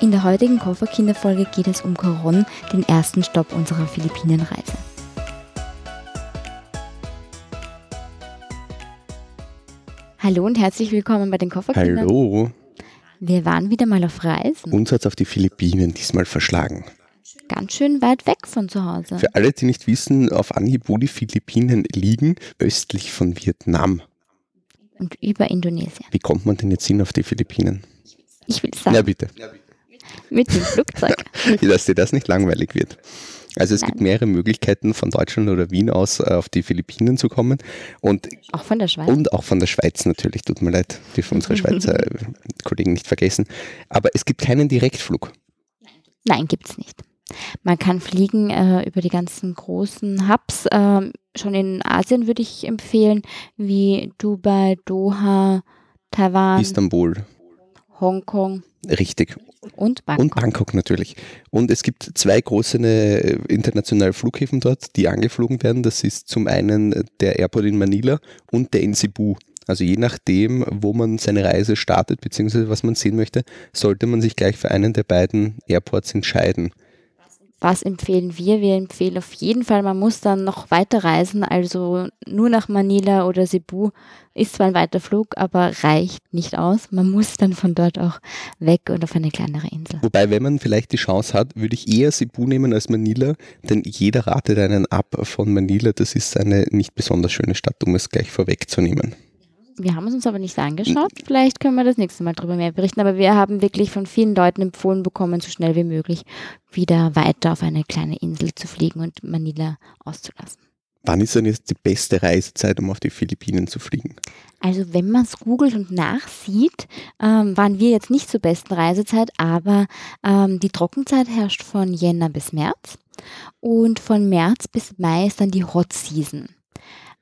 In der heutigen Kofferkinderfolge geht es um Coron, den ersten Stopp unserer Philippinenreise. Hallo und herzlich willkommen bei den Kofferkindern. Hallo. Wir waren wieder mal auf Reisen. Uns hat es auf die Philippinen diesmal verschlagen. Ganz schön weit weg von zu Hause. Für alle, die nicht wissen, auf Anhieb, wo die Philippinen liegen, östlich von Vietnam. Und über Indonesien. Wie kommt man denn jetzt hin auf die Philippinen? Ich will sagen, Ja, bitte. Mit dem Flugzeug. Dass dir das nicht langweilig wird. Also es gibt Nein. mehrere Möglichkeiten, von Deutschland oder Wien aus äh, auf die Philippinen zu kommen. Und, Auch von der Schweiz. und auch von der Schweiz natürlich. Tut mir leid, dürfen unsere Schweizer äh, Kollegen nicht vergessen. Aber es gibt keinen Direktflug. Nein, gibt's nicht. Man kann fliegen äh, über die ganzen großen Hubs. ähm, schon in Asien würde ich empfehlen, wie Dubai, Doha, Taiwan, Istanbul, Hongkong richtig. Und Bangkok. Und Bangkok natürlich. Und es gibt zwei große äh, internationale Flughäfen dort, die angeflogen werden. Das ist zum einen der Airport in Manila und der in Cebu. Also je nachdem, wo man seine Reise startet, beziehungsweise was man sehen möchte, sollte man sich gleich für einen der beiden Airports entscheiden. Was empfehlen wir? Wir empfehlen auf jeden Fall, man muss dann noch weiter reisen, also nur nach Manila oder Cebu ist zwar ein weiter Flug, aber reicht nicht aus. Man muss dann von dort auch weg und auf eine kleinere Insel. Wobei, wenn man vielleicht die Chance hat, würde ich eher Cebu nehmen als Manila, denn jeder ratet einen ab von Manila. Das ist eine nicht besonders schöne Stadt, um es gleich vorwegzunehmen. Wir haben es uns aber nicht angeschaut. Vielleicht können wir das nächste Mal darüber mehr berichten. Aber wir haben wirklich von vielen Leuten empfohlen bekommen, so schnell wie möglich wieder weiter auf eine kleine Insel zu fliegen und Manila auszulassen. Wann ist denn jetzt die beste Reisezeit, um auf die Philippinen zu fliegen? Also wenn man es googelt und nachsieht, ähm, waren wir jetzt nicht zur besten Reisezeit, aber ähm, die Trockenzeit herrscht von Jänner bis März und von März bis Mai ist dann die Hot Season.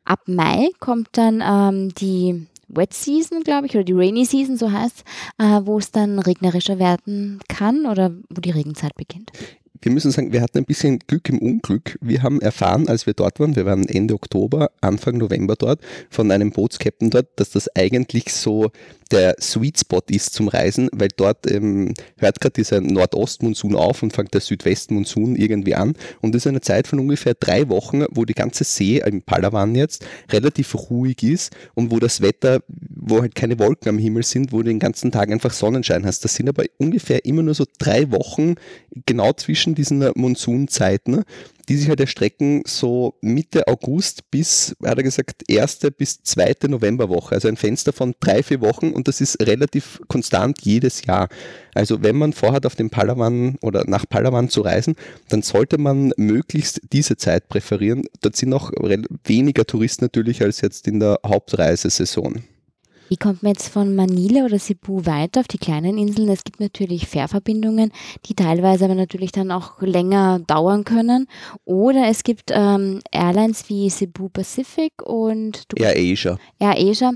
Ab Mai kommt dann ähm, die Wet Season, glaube ich, oder die Rainy Season, so heißt äh, wo es dann regnerischer werden kann oder wo die Regenzeit beginnt. wir müssen sagen, wir hatten ein bisschen Glück im Unglück. Wir haben erfahren, als wir dort waren, wir waren Ende Oktober, Anfang November dort, von einem Bootskapitän dort, dass das eigentlich so der Sweet Spot ist zum Reisen, weil dort ähm, hört gerade dieser Nordostmonsun auf und fängt der Südwestmonsun irgendwie an. Und das ist eine Zeit von ungefähr drei Wochen, wo die ganze See, im Palawan jetzt, relativ ruhig ist und wo das Wetter, wo halt keine Wolken am Himmel sind, wo du den ganzen Tag einfach Sonnenschein hast. Das sind aber ungefähr immer nur so drei Wochen genau zwischen diesen Monsunzeiten, die sich halt erstrecken so Mitte August bis, hat er gesagt, erste bis zweite Novemberwoche. Also ein Fenster von drei, vier Wochen und das ist relativ konstant jedes Jahr. Also wenn man vorhat, auf den Palawan oder nach Palawan zu reisen, dann sollte man möglichst diese Zeit präferieren. Dort sind noch rel- weniger Touristen natürlich als jetzt in der Hauptreisesaison. Wie kommt man jetzt von Manila oder Cebu weiter auf die kleinen Inseln? Es gibt natürlich Fährverbindungen, die teilweise aber natürlich dann auch länger dauern können. Oder es gibt ähm, Airlines wie Cebu Pacific und Air Asia.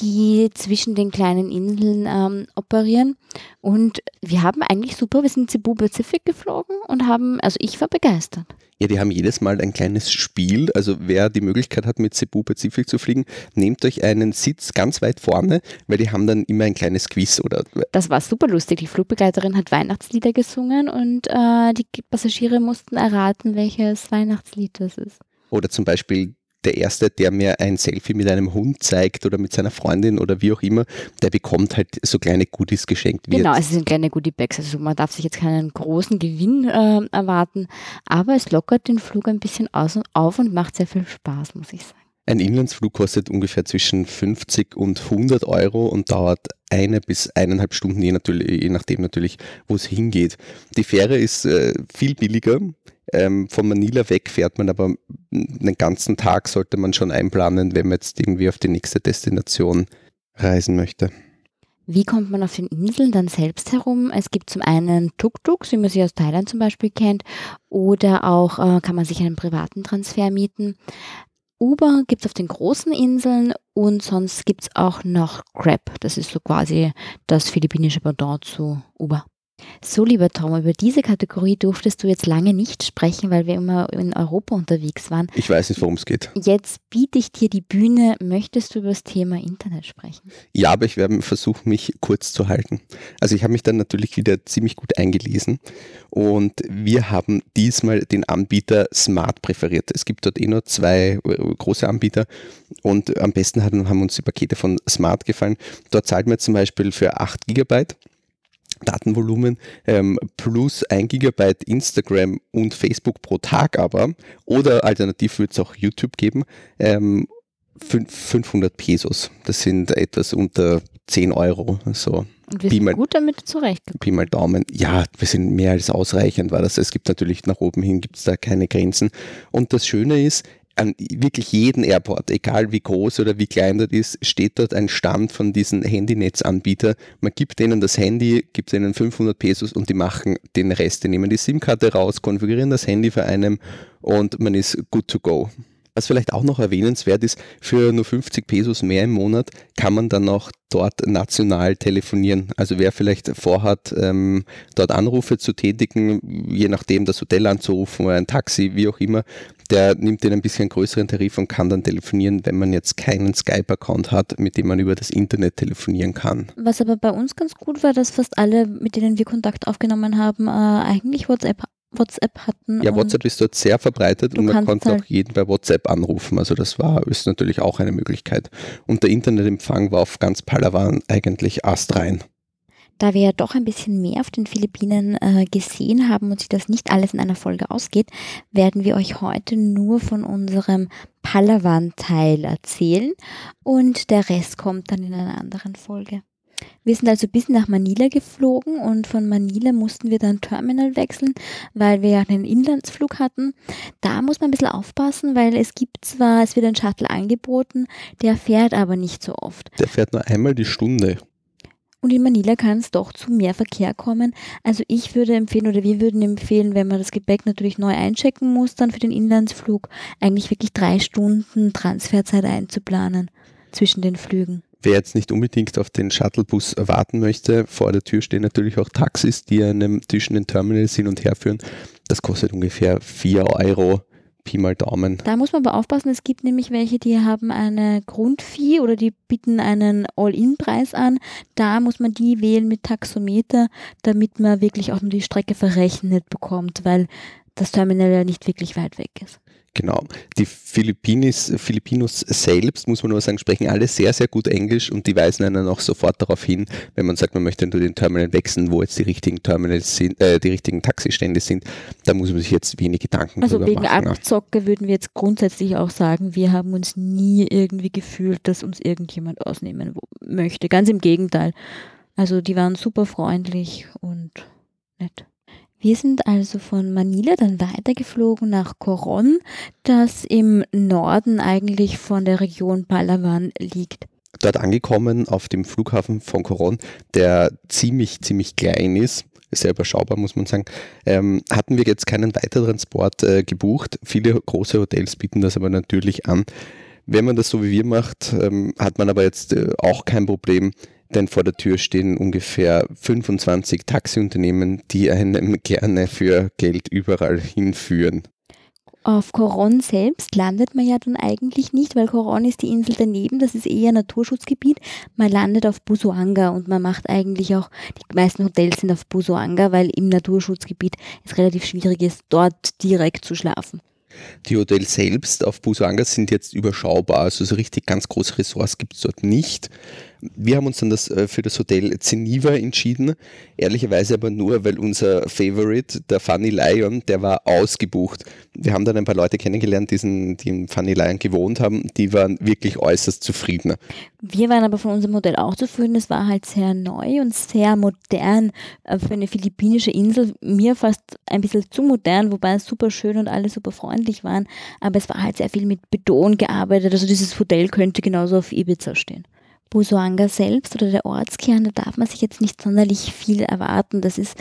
Die zwischen den kleinen Inseln ähm, operieren. Und wir haben eigentlich super, wir sind Cebu Pacific geflogen und haben, also ich war begeistert. Ja, die haben jedes Mal ein kleines Spiel. Also wer die Möglichkeit hat, mit Cebu Pazifik zu fliegen, nehmt euch einen Sitz ganz weit vorne, weil die haben dann immer ein kleines Quiz oder Das war super lustig. Die Flugbegleiterin hat Weihnachtslieder gesungen und äh, die Passagiere mussten erraten, welches Weihnachtslied das ist. Oder zum Beispiel der Erste, der mir ein Selfie mit einem Hund zeigt oder mit seiner Freundin oder wie auch immer, der bekommt halt so kleine Goodies geschenkt. Wie Genau, es sind kleine Goodie Bags. Also man darf sich jetzt keinen großen Gewinn äh, erwarten, aber es lockert den Flug ein bisschen aus und auf und macht sehr viel Spaß, muss ich sagen. Ein Inlandsflug kostet ungefähr zwischen 50 und 100 Euro und dauert eine bis eineinhalb Stunden, je, natürlich, je nachdem natürlich, wo es hingeht. Die Fähre ist äh, viel billiger. Ähm, von Manila weg fährt man aber einen ganzen Tag, sollte man schon einplanen, wenn man jetzt irgendwie auf die nächste Destination reisen möchte. Wie kommt man auf den Inseln dann selbst herum? Es gibt zum einen Tuk-Tuks, wie man sie aus Thailand zum Beispiel kennt, oder auch äh, kann man sich einen privaten Transfer mieten. Uber gibt es auf den großen Inseln und sonst gibt es auch noch Grab. Das ist so quasi das philippinische Pendant zu Uber. So, lieber Tom, über diese Kategorie durftest du jetzt lange nicht sprechen, weil wir immer in Europa unterwegs waren. Ich weiß nicht, worum es geht. Jetzt biete ich dir die Bühne. Möchtest du über das Thema Internet sprechen? Ja, aber ich werde versuchen, mich kurz zu halten. Also ich habe mich dann natürlich wieder ziemlich gut eingelesen und wir haben diesmal den Anbieter Smart präferiert. Es gibt dort eh nur zwei äh, große Anbieter und am besten haben uns die Pakete von Smart gefallen. Dort zahlt man zum Beispiel für 8 Gigabyte Datenvolumen ähm, plus 1 Gigabyte Instagram und Facebook pro Tag aber, oder alternativ wird es auch YouTube geben, ähm, 500 Pesos. Das sind etwas unter 10 Euro. So. Und wir sind mal, gut damit zurecht. Pi mal Daumen. Ja, wir sind mehr als ausreichend, war das. Es gibt natürlich nach oben hin gibt es da keine Grenzen. Und das Schöne ist, an wirklich jeden Airport, egal wie groß oder wie klein das ist, steht dort ein Stand von diesen Handynetzanbietern. Man gibt denen das Handy, gibt denen 500 Pesos und die machen den Rest. Die nehmen die SIM-Karte raus, konfigurieren das Handy für einen und man ist good to go. Was vielleicht auch noch erwähnenswert ist, für nur 50 Pesos mehr im Monat kann man dann auch dort national telefonieren. Also wer vielleicht vorhat, ähm, dort Anrufe zu tätigen, je nachdem das Hotel anzurufen oder ein Taxi, wie auch immer, der nimmt den ein bisschen größeren Tarif und kann dann telefonieren, wenn man jetzt keinen Skype-Account hat, mit dem man über das Internet telefonieren kann. Was aber bei uns ganz gut war, dass fast alle, mit denen wir Kontakt aufgenommen haben, äh, eigentlich WhatsApp WhatsApp hatten. Ja, WhatsApp ist dort sehr verbreitet und man konnte halt auch jeden bei WhatsApp anrufen. Also das war ist natürlich auch eine Möglichkeit. Und der Internetempfang war auf ganz Palawan eigentlich astrein. Da wir ja doch ein bisschen mehr auf den Philippinen äh, gesehen haben und sich das nicht alles in einer Folge ausgeht, werden wir euch heute nur von unserem Palawan-Teil erzählen und der Rest kommt dann in einer anderen Folge. Wir sind also bis nach Manila geflogen und von Manila mussten wir dann Terminal wechseln, weil wir ja einen Inlandsflug hatten. Da muss man ein bisschen aufpassen, weil es gibt zwar, es wird ein Shuttle angeboten, der fährt aber nicht so oft. Der fährt nur einmal die Stunde. Und in Manila kann es doch zu mehr Verkehr kommen. Also ich würde empfehlen oder wir würden empfehlen, wenn man das Gepäck natürlich neu einchecken muss, dann für den Inlandsflug eigentlich wirklich drei Stunden Transferzeit einzuplanen zwischen den Flügen. Wer jetzt nicht unbedingt auf den Shuttlebus warten möchte, vor der Tür stehen natürlich auch Taxis, die einem zwischen den Terminals hin und her führen. Das kostet ungefähr 4 Euro. Pi mal Daumen. Da muss man aber aufpassen, es gibt nämlich welche, die haben eine Grundfee oder die bieten einen All-In-Preis an. Da muss man die wählen mit Taxometer, damit man wirklich auch nur die Strecke verrechnet bekommt, weil das Terminal ja nicht wirklich weit weg ist. Genau. Die Philippinis, Filipinos selbst, muss man nur sagen, sprechen alle sehr, sehr gut Englisch und die weisen einen auch sofort darauf hin, wenn man sagt, man möchte nur den Terminal wechseln, wo jetzt die richtigen Terminals sind, äh, die richtigen Taxistände sind. Da muss man sich jetzt wenig Gedanken also drüber machen. Also wegen Abzocke würden wir jetzt grundsätzlich auch sagen, wir haben uns nie irgendwie gefühlt, dass uns irgendjemand ausnehmen möchte. Ganz im Gegenteil. Also die waren super freundlich und nett. Wir sind also von Manila dann weitergeflogen nach Coron, das im Norden eigentlich von der Region Palawan liegt. Dort angekommen auf dem Flughafen von Coron, der ziemlich, ziemlich klein ist, sehr überschaubar, muss man sagen, ähm, hatten wir jetzt keinen Weitertransport äh, gebucht. Viele große Hotels bieten das aber natürlich an. Wenn man das so wie wir macht, ähm, hat man aber jetzt äh, auch kein Problem, denn vor der Tür stehen ungefähr 25 Taxiunternehmen, die einem gerne für Geld überall hinführen. Auf Coron selbst landet man ja dann eigentlich nicht, weil Coron ist die Insel daneben, das ist eher Naturschutzgebiet. Man landet auf Busuanga und man macht eigentlich auch, die meisten Hotels sind auf Busuanga, weil im Naturschutzgebiet es relativ schwierig ist, dort direkt zu schlafen. Die Hotels selbst auf Busuanga sind jetzt überschaubar, also so richtig ganz große Ressorts gibt es dort nicht. Wir haben uns dann das, äh, für das Hotel Zeniva entschieden, ehrlicherweise aber nur, weil unser Favorite, der Funny Lion, der war ausgebucht. Wir haben dann ein paar Leute kennengelernt, die im Funny Lion gewohnt haben, die waren wirklich äußerst zufrieden. Wir waren aber von unserem Modell auch zufrieden, es war halt sehr neu und sehr modern äh, für eine philippinische Insel, mir fast ein bisschen zu modern, wobei es super schön und alle super freundlich waren, aber es war halt sehr viel mit Beton gearbeitet, also dieses Hotel könnte genauso auf Ibiza stehen. Busoanga selbst oder der Ortskern, da darf man sich jetzt nicht sonderlich viel erwarten. Das ist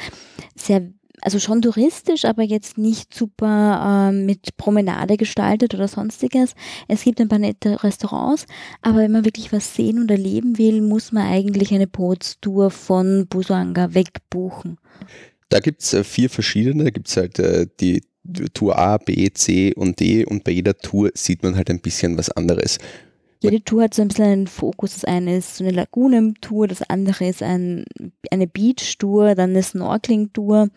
sehr also schon touristisch, aber jetzt nicht super äh, mit Promenade gestaltet oder sonstiges. Es gibt ein paar nette Restaurants, aber wenn man wirklich was sehen und erleben will, muss man eigentlich eine Bootstour von Busuanga wegbuchen. Da gibt es äh, vier verschiedene, da gibt es halt äh, die Tour A, B, C und D und bei jeder Tour sieht man halt ein bisschen was anderes. Jede Tour hat so ein bisschen einen Fokus. Das eine ist so eine Lagunentour, das andere ist ein, eine Beach-Tour, dann eine Snorkeling-Tour.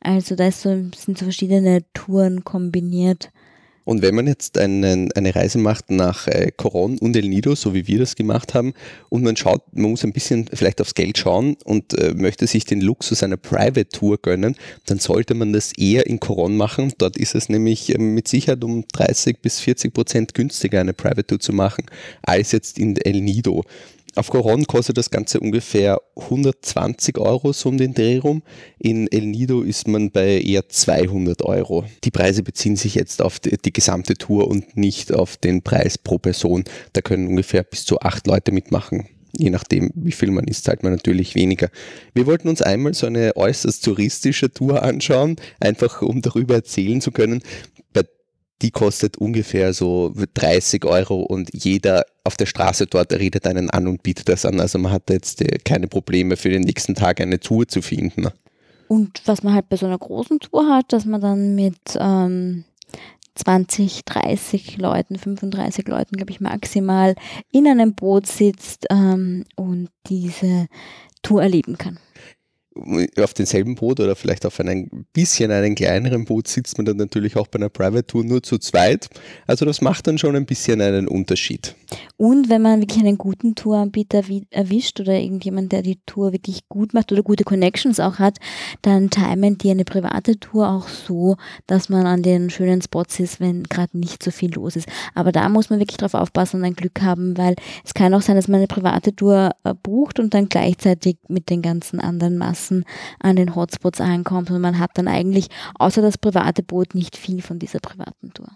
Also da so, sind so verschiedene Touren kombiniert. Und wenn man jetzt einen, eine Reise macht nach äh, Coron und El Nido, so wie wir das gemacht haben, und man schaut, man muss ein bisschen vielleicht aufs Geld schauen und äh, möchte sich den Luxus einer Private Tour gönnen, dann sollte man das eher in Coron machen. Dort ist es nämlich äh, mit Sicherheit um 30 bis 40 Prozent günstiger, eine Private Tour zu machen, als jetzt in El Nido. Auf Coron kostet das Ganze ungefähr 120 Euro so um den Dreh rum. In El Nido ist man bei eher 200 Euro. Die Preise beziehen sich jetzt auf die, die, gesamte Tour und nicht auf den Preis pro Person. Da können ungefähr bis zu acht Leute mitmachen. Je nachdem, wie viel man ist, zahlt man natürlich weniger. Wir wollten uns einmal so eine äußerst touristische Tour anschauen, einfach um darüber erzählen zu können die kostet ungefähr so 30 Euro und jeder auf der Straße dort redet einen an und bietet das an. Also man hat jetzt äh, keine Probleme für den nächsten Tag eine Tour zu finden. Und was man halt bei so einer großen Tour hat, dass man dann mit ähm, 20, 30 Leuten, 35 Leuten, glaube ich, maximal in einem Boot sitzt ähm, und diese Tour erleben kann auf demselben Boot oder vielleicht auf einem bisschen einem kleineren Boot sitzt man dann natürlich auch bei einer Private Tour nur zu zweit. Also das macht dann schon ein bisschen einen Unterschied. Und wenn man wirklich einen guten Touranbieter erwischt oder irgendjemand, der die Tour wirklich gut macht oder gute Connections auch hat, dann timen die eine private Tour auch so, dass man an den schönen Spots ist, wenn gerade nicht so viel los ist. Aber da muss man wirklich drauf aufpassen und ein Glück haben, weil es kann auch sein, dass man eine private Tour äh, bucht und dann gleichzeitig mit den ganzen anderen Massen an den Hotspots ankommt und man hat dann eigentlich außer das private Boot nicht viel von dieser privaten Tour.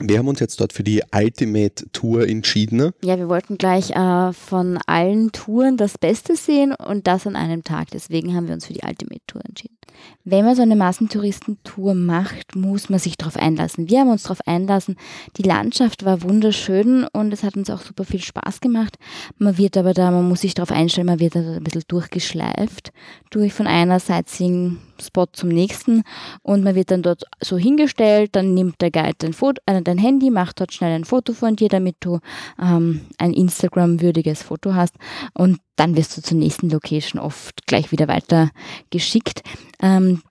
Wir haben uns jetzt dort für die Ultimate Tour entschieden. Ja, wir wollten gleich äh, von allen Touren das Beste sehen und das an einem Tag. Deswegen haben wir uns für die Ultimate Tour entschieden. Wenn man so eine Massentouristentour macht, muss man sich darauf einlassen. Wir haben uns darauf einlassen. Die Landschaft war wunderschön und es hat uns auch super viel Spaß gemacht. Man wird aber da, man muss sich darauf einstellen, man wird da ein bisschen durchgeschleift durch von einer Sightseeing Spot zum nächsten. Und man wird dann dort so hingestellt, dann nimmt der Guide dein, Foto, äh, dein Handy, macht dort schnell ein Foto von dir, damit du ähm, ein Instagram-würdiges Foto hast. Und dann wirst du zur nächsten Location oft gleich wieder weiter geschickt. Ähm,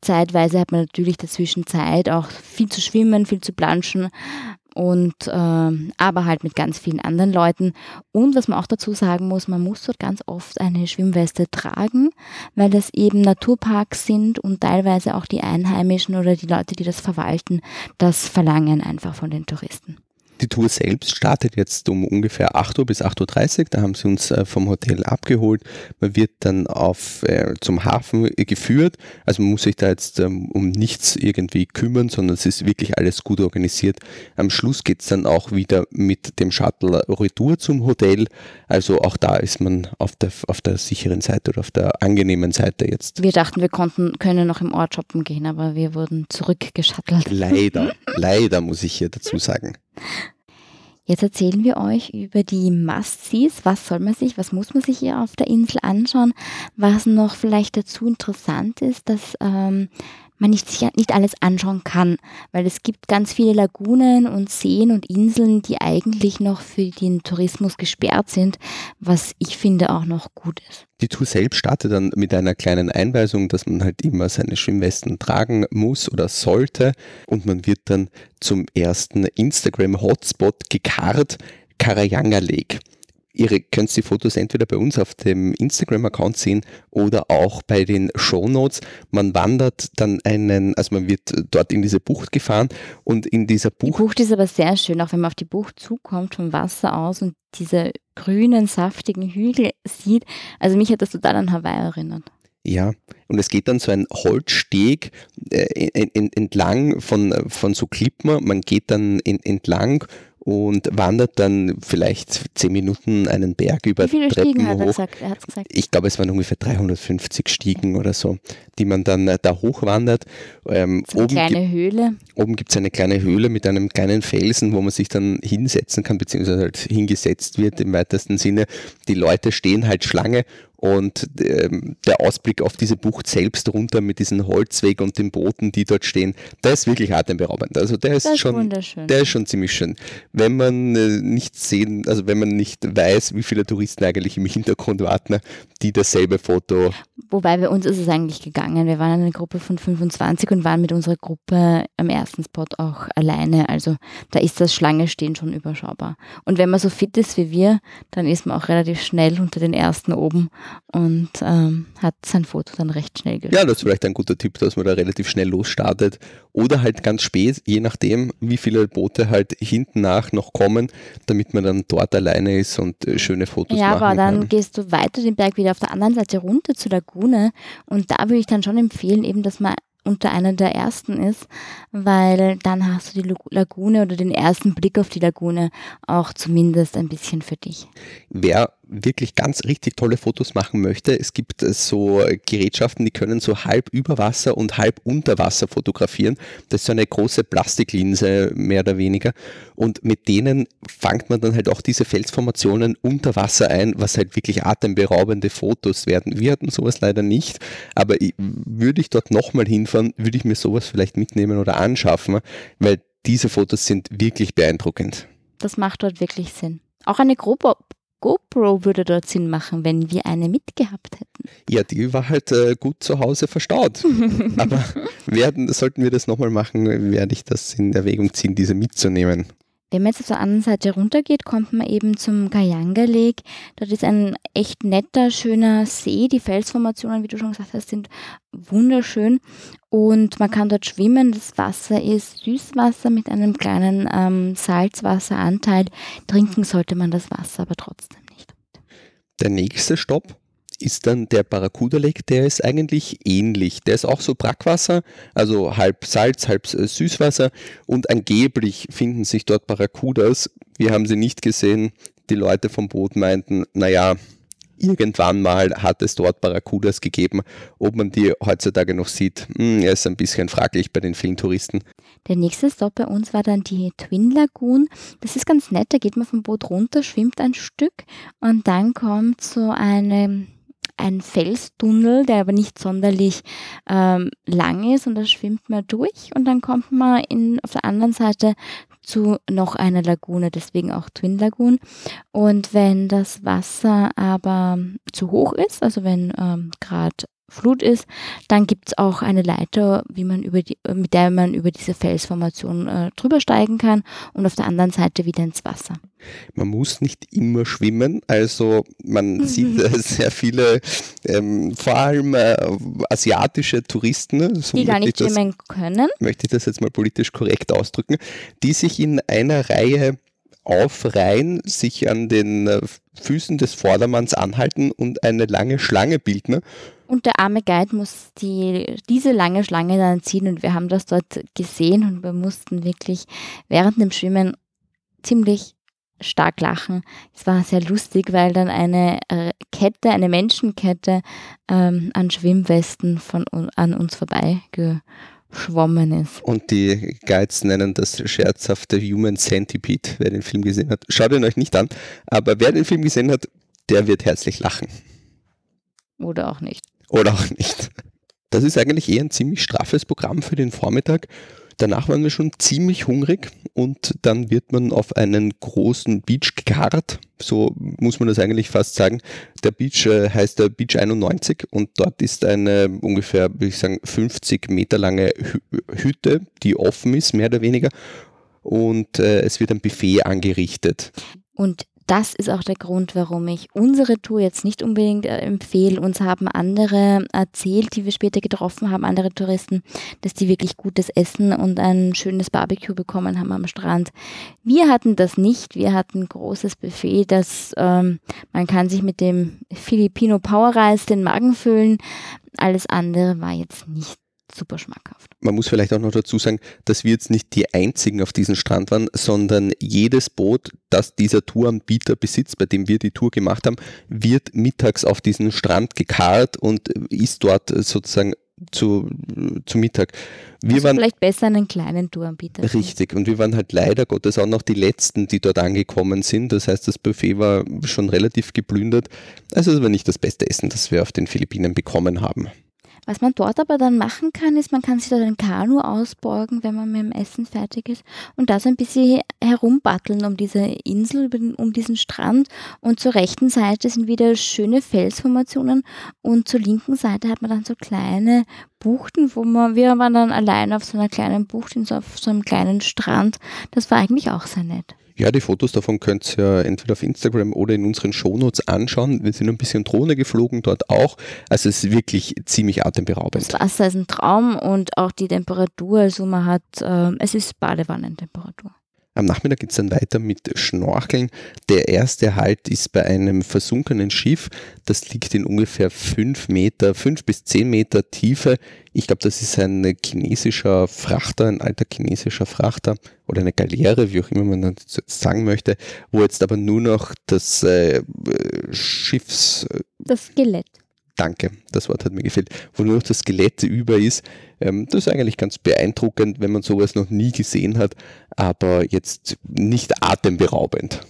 zeitweise hat man natürlich dazwischen Zeit, auch viel zu schwimmen, viel zu planschen und äh, aber halt mit ganz vielen anderen Leuten. Und was man auch dazu sagen muss, man muss dort ganz oft eine Schwimmweste tragen, weil das eben Naturparks sind und teilweise auch die Einheimischen oder die Leute, die das verwalten, das verlangen einfach von den Touristen. Die Tour selbst startet jetzt um ungefähr 8 Uhr bis 8.30 Uhr. Da haben sie uns äh, vom Hotel abgeholt. Man wird dann auf, äh, zum Hafen geführt. Also man muss sich da jetzt ähm, um nichts irgendwie kümmern, sondern es ist wirklich alles gut organisiert. Am Schluss geht es dann auch wieder mit dem Shuttle Retour zum Hotel. Also auch da ist man auf der, auf der sicheren Seite oder auf der angenehmen Seite jetzt. Wir dachten, wir konnten, können noch im Ort shoppen gehen, aber wir wurden zurückgeschattelt. Leider, leider muss ich hier dazu sagen. Jetzt erzählen wir euch über die Must-Sees. Was soll man sich, was muss man sich hier auf der Insel anschauen? Was noch vielleicht dazu interessant ist, dass ähm, man nicht, sicher, nicht alles anschauen kann, weil es gibt ganz viele Lagunen und Seen und Inseln, die eigentlich noch für den Tourismus gesperrt sind, was ich finde auch noch gut ist. Die Tour selbst startet dann mit einer kleinen Einweisung, dass man halt immer seine Schwimmwesten tragen muss oder sollte und man wird dann zum ersten Instagram-Hotspot gekarrt, Karayanga Lake. Ihr könnt die Fotos entweder bei uns auf dem Instagram-Account sehen oder auch bei den Show Notes. Man wandert dann einen, also man wird dort in diese Bucht gefahren und in dieser Bucht. Die Bucht ist aber sehr schön, auch wenn man auf die Bucht zukommt vom Wasser aus und diese grünen, saftigen Hügel sieht. Also mich hat das total an Hawaii erinnert. Ja, und es geht dann so ein Holzsteg äh, entlang von, von so Klippen. Man geht dann entlang und wandert dann vielleicht zehn Minuten einen Berg über Wie viele Treppen Stiegen hat er hoch. gesagt? Er hat's gesagt. Ich glaube, es waren ungefähr 350 Stiegen oder so, die man dann äh, da hochwandert. Ähm, So eine oben kleine Höhle. oben gibt es eine kleine Höhle mit einem kleinen Felsen, wo man sich dann hinsetzen kann, beziehungsweise halt hingesetzt wird im weitesten Sinne. Die Leute stehen halt Schlange und ähm, der Ausblick auf diese Bucht selbst runter mit diesem Holzweg und den Booten, die dort stehen, der ist wirklich atemberaubend. Also der ist ist schon der ist schon ziemlich schön. Wenn man äh, nicht sehen, also wenn man nicht weiß, wie viele Touristen eigentlich im Hintergrund warten, die dasselbe Foto. Wobei bei uns ist es eigentlich gegangen. Wir waren eine Gruppe von 25 und waren mit unserer Gruppe am ersten Spot auch alleine. Also da ist das Schlange stehen schon überschaubar. Und wenn man so fit ist wie wir, dann ist man auch relativ schnell unter den ersten oben und ähm, hat sein Foto dann recht schnell geschossen. Ja, das ist vielleicht ein guter Tipp, dass man da relativ schnell losstartet. Oder halt ganz spät, je nachdem, wie viele Boote halt hinten nach noch kommen, damit man dann dort alleine ist und äh, schöne Fotos Ja, machen aber dann kann. gehst du weiter den Berg wieder auf der anderen Seite runter zur Lagune und da würde ich dann schon empfehlen, eben, dass man unter einer der ersten ist, weil dann hast du die Lagune oder den ersten Blick auf die Lagune auch zumindest ein bisschen für dich. Wer wirklich ganz richtig tolle Fotos machen möchte, es gibt äh, so Gerätschaften, die können so halb über Wasser und halb unter Wasser fotografieren. Das ist so eine große Plastiklinse, mehr oder weniger. Und mit denen fangt man dann halt auch diese Felsformationen unter Wasser ein, was halt wirklich atemberaubende Fotos werden. Wir hatten sowas leider nicht, aber würde ich dort nochmal hinfahren, würde ich mir sowas vielleicht mitnehmen oder anschaffen, weil diese Fotos sind wirklich beeindruckend. Das macht dort wirklich Sinn. Auch eine GoPro, GoPro würde dort Sinn machen, wenn wir eine mitgehabt hätten. Ja, die war halt äh, gut zu Hause verstaut. Aber werden, sollten wir das nochmal machen, werde ich das in Erwägung ziehen, diese mitzunehmen. Wenn man jetzt auf der anderen Seite runtergeht, kommt man eben zum Kayanga Lake. Dort ist ein echt netter, schöner See. Die Felsformationen, wie du schon gesagt hast, sind wunderschön. Und man kann dort schwimmen. Das Wasser ist Süßwasser mit einem kleinen ähm, Salzwasseranteil. Trinken sollte man das Wasser aber trotzdem nicht. Der nächste Stopp ist dann der Barracuda Lake, der ist eigentlich ähnlich. Der ist auch so Brackwasser, also halb Salz, halb äh, Süßwasser und angeblich finden sich dort Barracudas. Wir haben sie nicht gesehen. Die Leute vom Boot meinten, naja, irgendwann mal hat es dort Barracudas gegeben. Ob man die heutzutage noch sieht, hm, ist ein bisschen fraglich bei den vielen Touristen. Der nächste Stop bei uns war dann die Twin Lagoon. Das ist ganz nett, da geht man vom Boot runter, schwimmt ein Stück und dann kommt so eine, ein Felstunnel, der aber nicht sonderlich ähm, lang ist und da schwimmt man durch und dann kommt man in, auf der anderen Seite zu noch einer Lagune, deswegen auch Twin Lagoon. Und wenn das Wasser aber zu hoch ist, also wenn ähm, gerade Flut ist, dann gibt es auch eine Leiter, wie man über die, mit der man über diese Felsformation äh, drüber steigen kann und auf der anderen Seite wieder ins Wasser. Man muss nicht immer schwimmen, also man sieht äh, sehr viele, ähm, vor allem äh, asiatische Touristen, so Die gar nicht das schwimmen können. möchte ich das jetzt mal politisch korrekt ausdrücken, die sich in einer Reihe aufreihen, sich an den äh, Füßen des Vordermanns anhalten und eine lange Schlange bilden. Und der arme Guide muss die, diese lange Schlange dann ziehen und wir haben das dort gesehen und wir mussten wirklich während dem Schwimmen ziemlich stark lachen. Es war sehr lustig, weil dann eine äh, Kette, eine Menschenkette ähm, an Schwimmwesten von, an uns vorbeigeschwommen ist. Und die Guides nennen das scherzhafte Human Centipede, wer den Film gesehen hat. Schaut ihn euch nicht an, aber wer den Film gesehen hat, der wird herzlich lachen. Oder auch nicht. Oder auch nicht. Das ist eigentlich eher ein ziemlich straffes Programm für den Vormittag. Danach waren wir schon ziemlich hungrig und dann wird man auf einen großen Beach gekarrt. So muss man das eigentlich fast sagen. Der Beach äh, heißt der Beach 91 und dort ist eine ungefähr, würde ich sagen, 50 Meter lange Hü Hütte, die offen ist, mehr oder weniger. Und äh, es wird ein Buffet angerichtet. Und das ist auch der Grund, warum ich unsere Tour jetzt nicht unbedingt äh, empfehle. Uns haben andere erzählt, die wir später getroffen haben, andere Touristen, dass die wirklich gutes Essen und ein schönes Barbecue bekommen haben am Strand. Wir hatten das nicht. Wir hatten ein großes Buffet, das ähm, man kann sich mit dem Filipino Power Reis den Magen füllen. Alles andere war jetzt nicht super schmackhaft. Man muss vielleicht auch noch dazu sagen, dass wir jetzt nicht die einzigen auf diesem Strand waren, sondern jedes Boot, das dieser Touranbieter besitzt, bei dem wir die Tour gemacht haben, wird mittags auf diesen Strand gekarrt und ist dort sozusagen zu, zu Mittag. Wir also waren vielleicht besser einen kleinen Touranbieter. Richtig, und wir waren halt leider Gottes auch noch die Letzten, die dort angekommen sind. Das heißt, das Buffet war schon relativ geplündert. Also es war nicht das beste Essen, das wir auf den Philippinen bekommen haben. Was man dort aber dann machen kann, ist, man kann sich dort ein Kanu ausborgen, wenn man mit dem Essen fertig ist und da so ein bisschen herumbatteln um diese Insel, um diesen Strand und zur rechten Seite sind wieder schöne Felsformationen und zur linken Seite hat man dann so kleine Buchten, wo man, wir waren dann allein auf so einer kleinen Bucht, auf so einem kleinen Strand. Das war eigentlich auch sehr nett. Ja, die Fotos davon könnt ihr entweder auf Instagram oder in unseren Shownotes anschauen. Wir sind ein bisschen Drohne geflogen dort auch. Also es ist wirklich ziemlich atemberaubend. Das Wasser ist ein Traum und auch die Temperatur. Also man hat, äh, es ist Badewannentemperatur. Am Nachmittag geht es dann weiter mit Schnorcheln. Der erste Halt ist bei einem versunkenen Schiff. Das liegt in ungefähr fünf Meter, fünf bis zehn Meter Tiefe. Ich glaube, das ist ein chinesischer Frachter, ein alter chinesischer Frachter oder eine Galeere, wie auch immer man das jetzt sagen möchte, wo jetzt aber nur noch das äh, Schiffs... Das Skelett. Danke, das Wort hat mir gefehlt, wo nur noch das Skelett über ist. Ähm, das ist eigentlich ganz beeindruckend, wenn man sowas noch nie gesehen hat, aber jetzt nicht atemberaubend.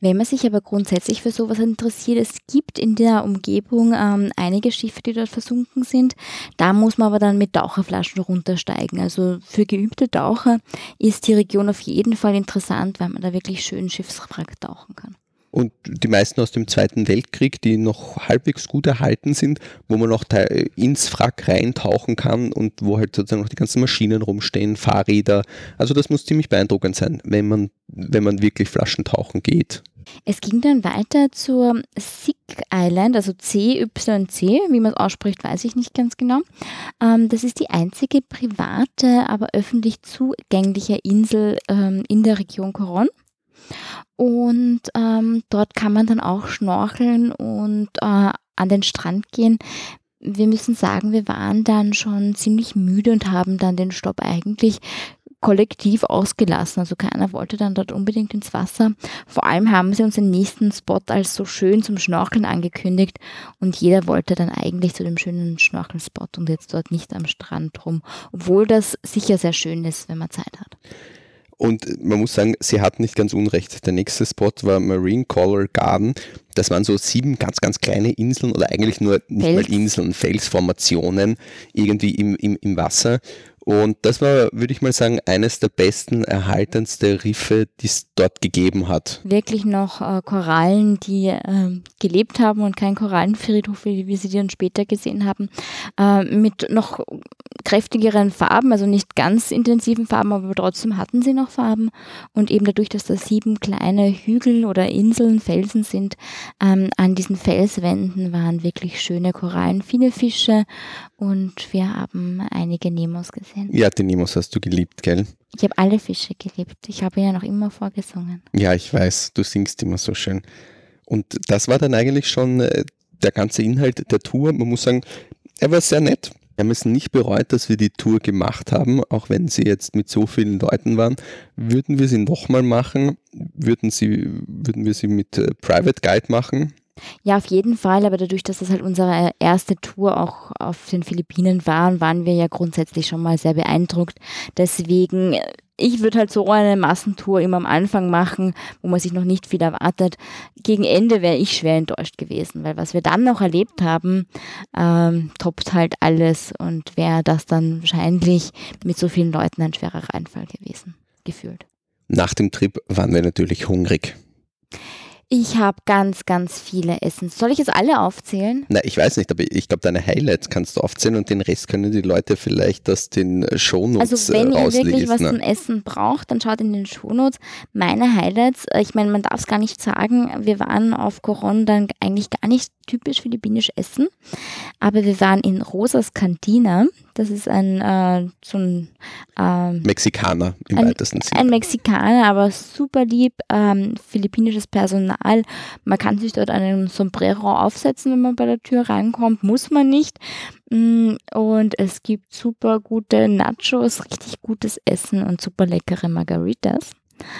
Wenn man sich aber grundsätzlich für sowas interessiert, es gibt in der Umgebung ähm, einige Schiffe, die dort versunken sind. Da muss man aber dann mit Taucherflaschen runtersteigen. Also für geübte Taucher ist die Region auf jeden Fall interessant, weil man da wirklich schön Schiffswrack tauchen kann und die meisten aus dem Zweiten Weltkrieg, die noch halbwegs gut erhalten sind, wo man noch ins Wrack reintauchen kann und wo halt sozusagen noch die ganzen Maschinen rumstehen, Fahrräder. Also das muss ziemlich beeindruckend sein, wenn man, wenn man wirklich Flaschentauchen geht. Es ging dann weiter zur Sick Island, also CYC, wie man es ausspricht, weiß ich nicht ganz genau. Ähm, das ist die einzige private, aber öffentlich zugängliche Insel ähm, in der Region Coron. Und ähm, dort kann man dann auch schnorcheln und äh, an den Strand gehen. Wir müssen sagen, wir waren dann schon ziemlich müde und haben dann den Stopp eigentlich kollektiv ausgelassen. Also keiner wollte dann dort unbedingt ins Wasser. Vor allem haben sie uns den nächsten Spot als so schön zum Schnorcheln angekündigt und jeder wollte dann eigentlich zu dem schönen Schnorchelspot und jetzt dort nicht am Strand rum, obwohl das sicher sehr schön ist, wenn man Zeit hat. Und man muss sagen, sie hat nicht ganz unrecht. Der nächste Spot war Marine Color Garden. Das waren so sieben ganz, ganz kleine Inseln oder eigentlich nur nicht Fels. mal Inseln, Felsformationen irgendwie im, im, im Wasser. Und das war, würde ich mal sagen, eines der besten, erhaltensten Riffe, die es dort gegeben hat. Wirklich noch äh, Korallen, die äh, gelebt haben und kein Korallenfriedhof, wie wir sie dann später gesehen haben, äh, mit noch kräftigeren Farben, also nicht ganz intensiven Farben, aber trotzdem hatten sie noch Farben. Und eben dadurch, dass da sieben kleine Hügel oder Inseln, Felsen sind, ähm, an diesen Felswänden waren wirklich schöne Korallen, viele Fische und wir haben einige Nemos gesehen. Ja, die Nemos hast du geliebt, gell? Ich habe alle Fische geliebt. Ich habe ja noch immer vorgesungen. Ja, ich weiß, du singst immer so schön. Und das war dann eigentlich schon äh, der ganze Inhalt der Tour. Man muss sagen, er war sehr nett. Wir haben es nicht bereut, dass wir die Tour gemacht haben, auch wenn sie jetzt mit so vielen Leuten waren. Würden wir sie nochmal machen? Würden, sie, würden wir sie mit äh, Private Guide machen? Ja, auf jeden Fall, aber dadurch, dass das halt unsere erste Tour auch auf den Philippinen war, waren wir ja grundsätzlich schon mal sehr beeindruckt. Deswegen, ich würde halt so eine Massentour immer am Anfang machen, wo man sich noch nicht viel erwartet. Gegen Ende wäre ich schwer enttäuscht gewesen, weil was wir dann noch erlebt haben, ähm, toppt halt alles und wäre das dann wahrscheinlich mit so vielen Leuten ein schwerer Reinfall gewesen, gefühlt. Nach dem Trip waren wir natürlich hungrig. Ich habe ganz, ganz viele Essen. Soll ich jetzt alle aufzählen? Na, ich weiß nicht, aber ich glaube, deine Highlights kannst du aufzählen und den Rest können die Leute vielleicht aus den Shownotes Also wenn äh, ihr wirklich was ne? zum Essen braucht, dann schaut in den Shownotes. Meine Highlights, äh, ich meine, man darf es gar nicht sagen, wir waren auf Coron dann eigentlich gar nicht typisch philippinisch essen, aber wir waren in Rosas Cantina. Das ist ein, äh, so ein ähm, Mexikaner im Ein- weitesten Sinne. ein Mexikaner, aber super lieb, ähm, philippinisches Personal. Man kann sich dort einen Sombrero aufsetzen, wenn man bei der Tür reinkommt, muss man nicht. Mm, Und es gibt super gute Nachos, richtig gutes Essen und super leckere Margaritas.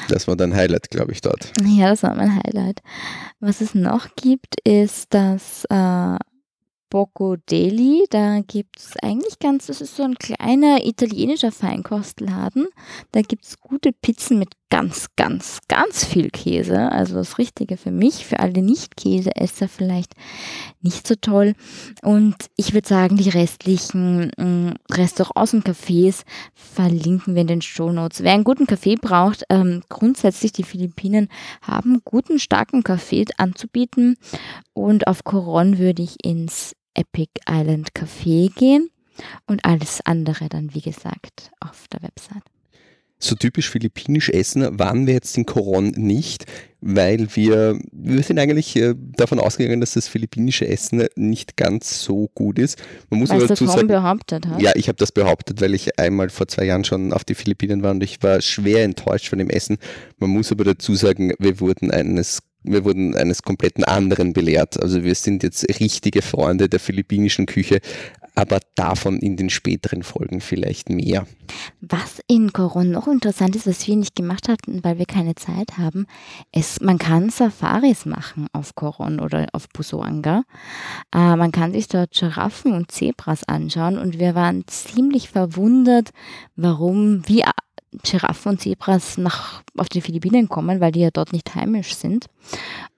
Das war dein Highlight, glaube ich, dort. Ja, das war mein Highlight. Was es noch gibt, ist das äh, Bocco Deli. Da gibt es eigentlich ganz, das ist so ein kleiner italienischer Feinkostladen. Da gibt es gute Pizzen mit ganz, ganz, ganz viel Käse. Also das Richtige für mich, für alle Nicht-Käseesser vielleicht nicht so toll. Und ich würde sagen, die restlichen mh, Restaurants und Cafés verlinken wir in den Shownotes. Wer einen guten Kaffee braucht, ähm, grundsätzlich die Philippinen haben guten, starken Kaffee anzubieten. Und auf Coron würde ich ins Epic Island Café gehen und alles andere dann, wie gesagt, auf der Website. So typisch philippinisch essen waren wir jetzt in Coron nicht, weil wir, wir sind eigentlich äh, davon ausgegangen, dass das philippinische Essen nicht ganz so gut ist. Man muss Was aber dazu sagen, behauptet hat. Ja, ich habe das behauptet, weil ich einmal vor zwei Jahren schon auf die Philippinen war und ich war schwer enttäuscht von dem Essen. Man muss aber dazu sagen, wir wurden eines wir wurden eines kompletten anderen belehrt. Also wir sind jetzt richtige Freunde der philippinischen Küche, aber davon in den späteren Folgen vielleicht mehr. Was in Coron noch interessant ist, was wir nicht gemacht hatten, weil wir keine Zeit haben, ist, man kann Safaris machen auf Coron oder auf Busoanga. Äh, man kann sich dort Giraffen und Zebras anschauen und wir waren ziemlich verwundert, warum, wie Giraffen und Zebras nach, auf die Philippinen kommen, weil die ja dort nicht heimisch sind.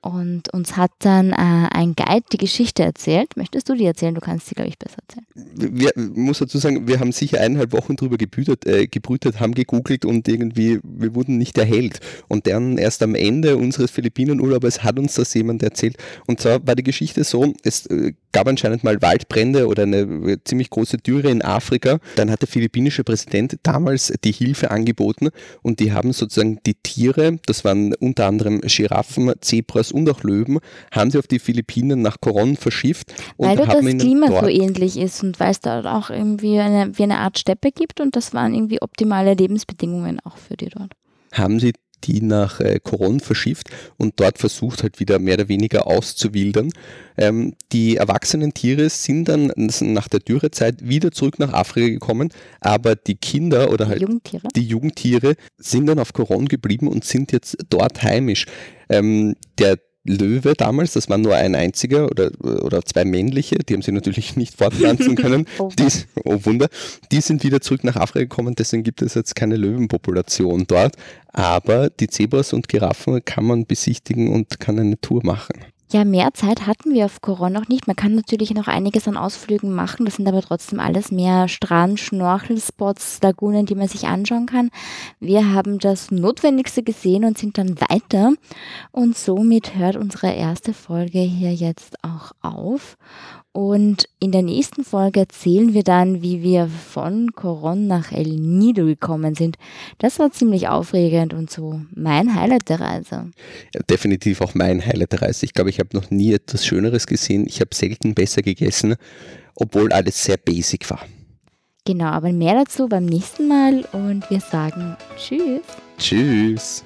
Und uns hat dann äh, ein Guide die Geschichte erzählt. Möchtest du die erzählen? Du kannst sie, glaube ich, besser erzählen. Wir muss dazu sagen, wir haben sicher eineinhalb Wochen drüber gebrütet, äh, gebrütet, haben gegoogelt und irgendwie, wir wurden nicht erhellt. Und dann erst am Ende unseres Philippinenurlaubes hat uns das jemand erzählt. Und zwar war die Geschichte so, es äh, gab anscheinend mal Waldbrände oder eine äh, ziemlich große Dürre in Afrika. Dann hat der philippinische Präsident damals die Hilfe angeboten und die haben sozusagen die Tiere, das waren unter anderem Giraffen, Zebras und auch Löwen, haben sie auf die Philippinen nach Coron verschifft. Weil dort das Klima so ähnlich ist und weil es dort auch irgendwie eine, wie eine Art Steppe gibt und das waren irgendwie optimale Lebensbedingungen auch für die dort. haben sie die nach äh, Coron verschifft und dort versucht halt wieder mehr oder weniger auszuwildern. Ähm, die erwachsenen Tiere sind dann nach der Dürrezeit wieder zurück nach Afrika gekommen, aber die Kinder oder halt Jungtiere. die Jungtiere sind dann auf Coron geblieben und sind jetzt dort heimisch. Ähm, der Löwe damals, das war nur ein einziger oder, oder zwei männliche, die haben sie natürlich nicht fortpflanzen können. Oh. Die, oh Wunder, die sind wieder zurück nach Afrika gekommen, deswegen gibt es jetzt keine Löwenpopulation dort. Aber die Zebras und Giraffen kann man besichtigen und kann eine Tour machen. Ja, mehr Zeit hatten wir auf Coron noch nicht. Man kann natürlich noch einiges an Ausflügen machen. Das sind aber trotzdem alles mehr Strand, Schnorchelspots, Lagunen, die man sich anschauen kann. Wir haben das Notwendigste gesehen und sind dann weiter. Und somit hört unsere erste Folge hier jetzt auch auf. Und in der nächsten Folge erzählen wir dann, wie wir von Coron nach El Nido gekommen sind. Das war ziemlich aufregend und so mein Highlight der Reise. Ja, definitiv auch mein Highlight der Reise. Ich glaube, ich habe noch nie etwas Schöneres gesehen. Ich habe selten besser gegessen, obwohl alles sehr basic war. Genau, aber mehr dazu beim nächsten Mal und wir sagen Tschüss. Tschüss.